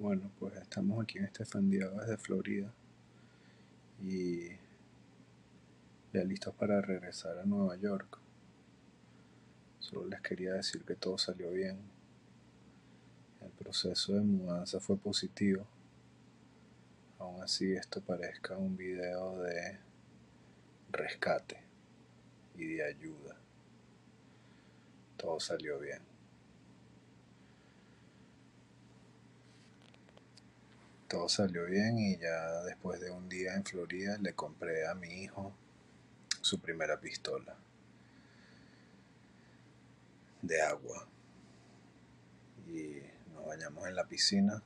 Bueno, pues estamos aquí en este Diego desde Florida y ya listos para regresar a Nueva York. Solo les quería decir que todo salió bien. El proceso de mudanza fue positivo. Aún así esto parezca un video de rescate y de ayuda. Todo salió bien. Todo salió bien y ya después de un día en Florida le compré a mi hijo su primera pistola de agua. Y nos bañamos en la piscina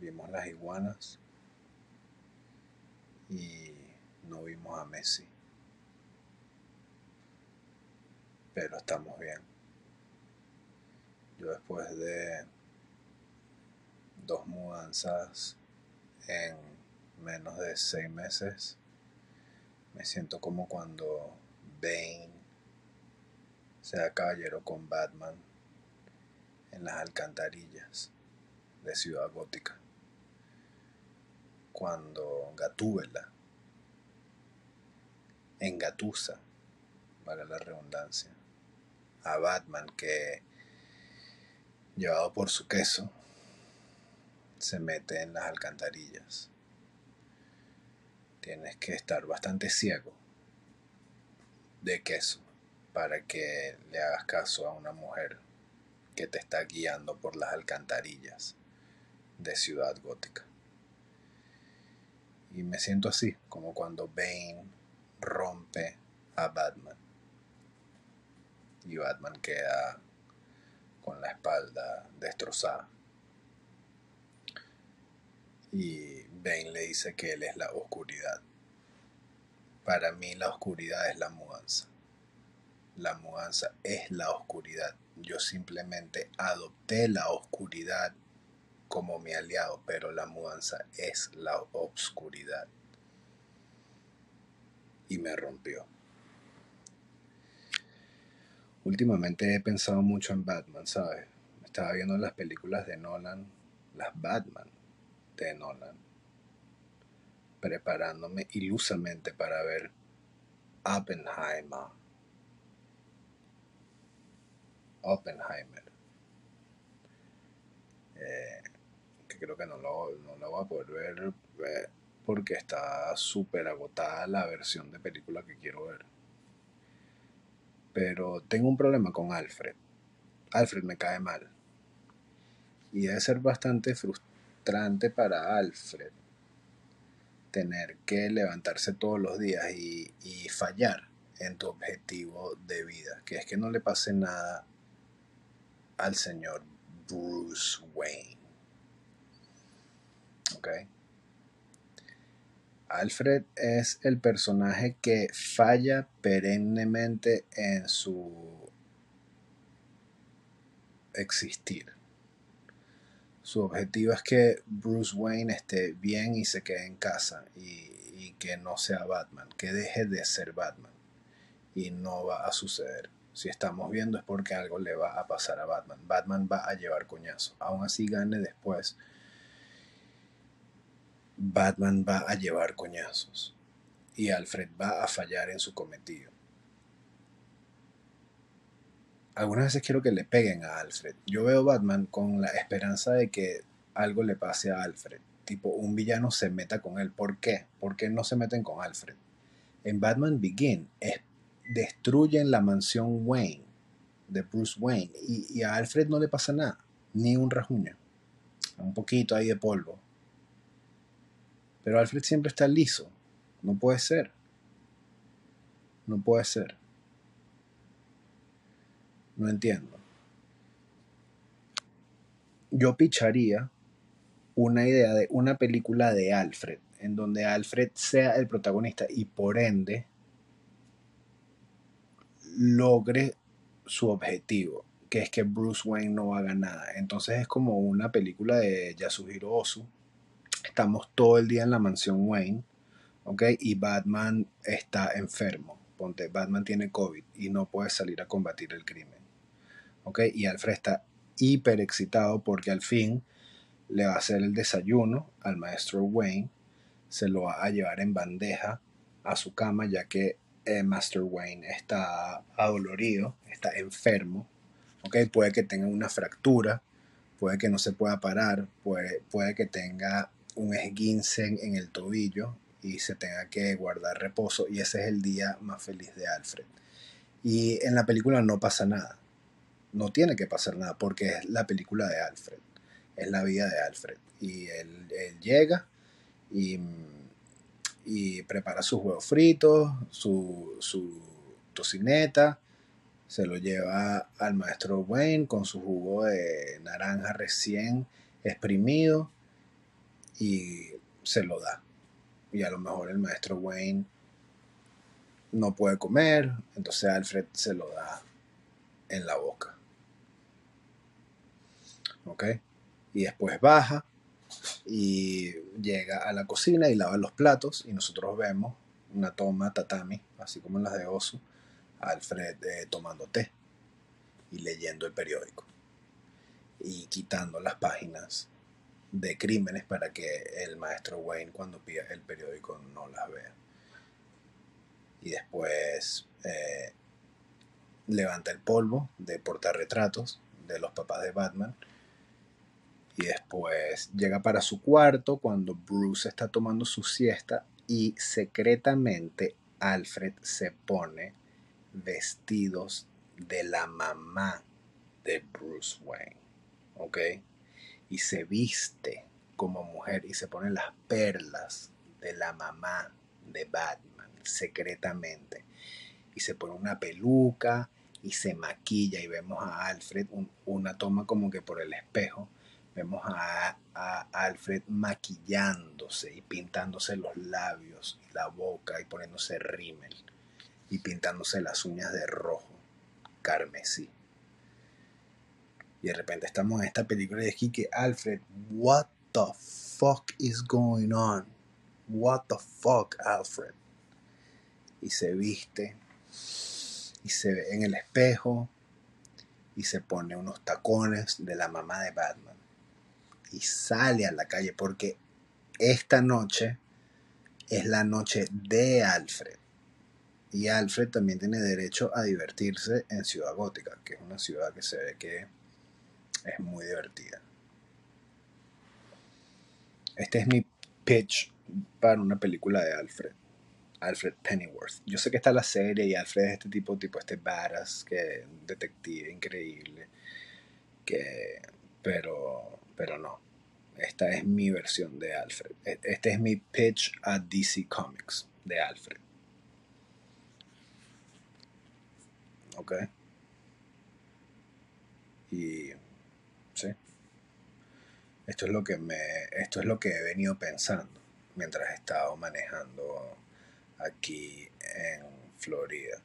vimos las iguanas y no vimos a Messi. Pero estamos bien. Yo después de dos mudanzas en menos de seis meses. Me siento como cuando Bane se da caballero con Batman en las alcantarillas de Ciudad Gótica. Cuando Gatúbela engatusa, para la redundancia, a Batman que, llevado por su queso, se mete en las alcantarillas. Tienes que estar bastante ciego de queso para que le hagas caso a una mujer que te está guiando por las alcantarillas de Ciudad Gótica. Y me siento así, como cuando Bane rompe a Batman. Y Batman queda con la espalda destrozada y Bane le dice que él es la oscuridad. Para mí la oscuridad es la mudanza. La mudanza es la oscuridad. Yo simplemente adopté la oscuridad como mi aliado, pero la mudanza es la obscuridad. Y me rompió. Últimamente he pensado mucho en Batman, ¿sabes? Estaba viendo las películas de Nolan, las Batman de Nolan, preparándome ilusamente para ver Oppenheimer. Oppenheimer. Eh, que creo que no lo, no lo voy a poder ver porque está súper agotada la versión de película que quiero ver. Pero tengo un problema con Alfred. Alfred me cae mal. Y debe ser bastante frustrante para Alfred tener que levantarse todos los días y, fallar en tu objetivo de vida, que es que no le pase nada al señor Bruce Wayne. ¿Ok? Alfred es el personaje que falla perennemente en su existir. Su objetivo es que Bruce Wayne esté bien y se quede en casa y, que no sea Batman, que deje de ser Batman. Y no va a suceder. Si estamos viendo es porque algo le va a pasar a Batman. Batman va a llevar coñazo. Aún así gane después. Batman va a llevar coñazos. Y Alfred va a fallar en su cometido algunas veces quiero que le peguen a Alfred. Yo veo Batman con la esperanza de que algo le pase a Alfred. Tipo, un villano se meta con él. ¿Por qué? ¿Por qué no se meten con Alfred? En Batman Begin destruyen la mansión Wayne de Bruce Wayne y, y, a Alfred no le pasa nada, ni un rajuño, un poquito ahí de polvo. Pero Alfred siempre está liso, no puede ser, no puede ser. No entiendo. Yo picharía una idea de una película de Alfred, en donde Alfred sea el protagonista y por ende logre su objetivo, que es que Bruce Wayne no haga nada. Entonces es como una película de Yasuhiro Ozu. Estamos todo el día en la mansión Wayne, ¿ok? Y Batman está enfermo. Ponte, Batman tiene COVID y no puede salir a combatir el crimen. Y Alfred está hiper excitado porque al fin le va a hacer el desayuno al maestro Wayne, se lo va a llevar en bandeja a su cama ya que el Master Wayne está adolorido, está enfermo, ¿okay? puede que tenga una fractura, puede que no se pueda parar, puede, puede que tenga un esguince en el tobillo y se tenga que guardar reposo y ese es el día más feliz de Alfred. Y en la película no pasa nada, no tiene que pasar nada porque es la película de Alfred, es la vida de Alfred y él, llega y, y, prepara sus huevos fritos, su, su tocineta, se lo lleva al maestro Wayne con su jugo de naranja recién exprimido y se lo da. Y a lo mejor el maestro Wayne no puede comer, entonces Alfred se lo da en la boca. ¿Ok? Y después baja y llega a la cocina y lava los platos y nosotros vemos una toma tatami, así como en las de Osu, Alfred eh, tomando té y leyendo el periódico y quitando las páginas de crímenes para que el maestro Wayne cuando pida el periódico no las vea. Y después eh, levanta el polvo de portarretratos de los papás de Batman. Y después llega para su cuarto cuando Bruce está tomando su siesta y secretamente Alfred se pone vestidos de la mamá de Bruce Wayne, ¿ok? Y se viste como mujer y se pone las perlas de la mamá de Batman secretamente. Y se pone una peluca y se maquilla y vemos a Alfred, una toma como que por el espejo, vemos a, Alfred maquillándose y pintándose los labios y la boca y poniéndose rímel y pintándose las uñas de rojo, carmesí. Y de repente estamos en esta película de aquí que Alfred, what the fuck is going on? What the fuck, Alfred? Y se viste y se ve en el espejo y se pone unos tacones de la mamá de Batman y sale a la calle porque esta noche es la noche de Alfred. Y Alfred también tiene derecho a divertirse en Ciudad Gótica, que es una ciudad que se ve que es muy divertida. Este es mi pitch para una película de Alfred. Alfred Pennyworth. Yo sé que está la serie y Alfred es este tipo, tipo este badass, que detective increíble, que, pero, pero no. Esta es mi versión de Alfred. E, este es mi pitch a DC Comics de Alfred. ¿ok? Y sí. Esto es lo que me esto es lo que he venido pensando mientras he estado manejando aquí en Florida.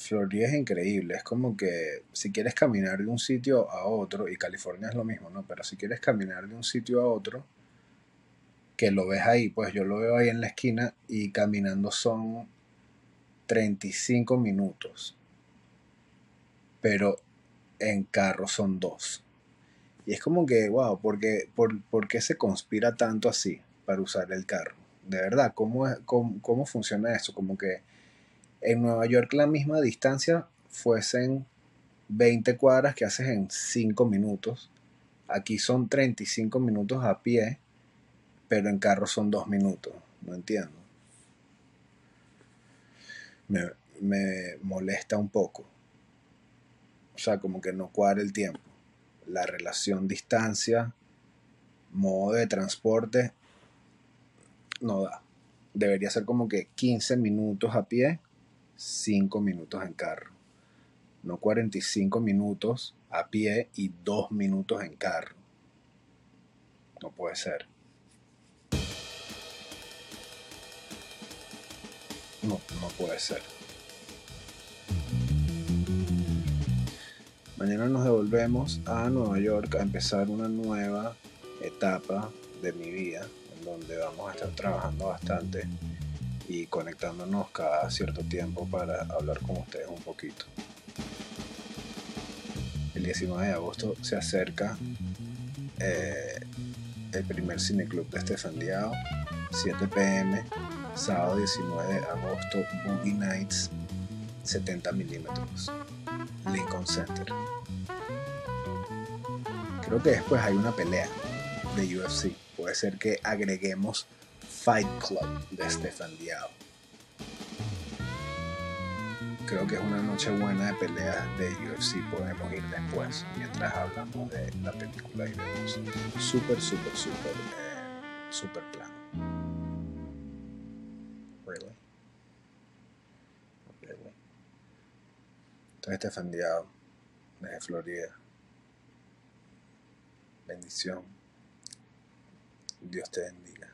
Florida es increíble, es como que si quieres caminar de un sitio a otro, y California es lo mismo, ¿no? Pero si quieres caminar de un sitio a otro, que lo ves ahí, pues yo lo veo ahí en la esquina y caminando son 35 minutos, pero en carro son dos. Y es como que, wow, ¿por qué, por, qué se conspira tanto así para usar el carro? De verdad, ¿cómo, cómo, funciona eso? Como que en Nueva York la misma distancia fuesen 20 cuadras que haces en 5 minutos. Aquí son 35 minutos a pie, pero en carro son 2 minutos. No entiendo me, molesta un poco. O sea, como que no cuadra el tiempo. La relación distancia, modo de transporte, no da. Debería ser como que 15 minutos a pie, 5 minutos en carro. No 45 minutos a pie y 2 minutos en carro. No puede ser. No, no puede ser. Mañana nos devolvemos a Nueva York a empezar una nueva etapa de mi vida, en donde vamos a estar trabajando bastante y conectándonos cada cierto tiempo para hablar con ustedes un poquito. el 19 de agosto se acerca eh, el primer cineclub de Estefan Diao, 7 pm, sábado 19 de agosto, Boogie Nights, 70 milímetros, Lincoln Center. Creo que después hay una pelea de UFC. Puede ser que agreguemos Fight Club de Stefan Diao. Creo que es una noche buena de peleas de UFC. Podemos ir después mientras hablamos de la película y vemos súper, súper, súper, eh, súper plano. Really? Really? Entonces, Stefan Diao, desde Florida. Bendición. Dios te bendiga.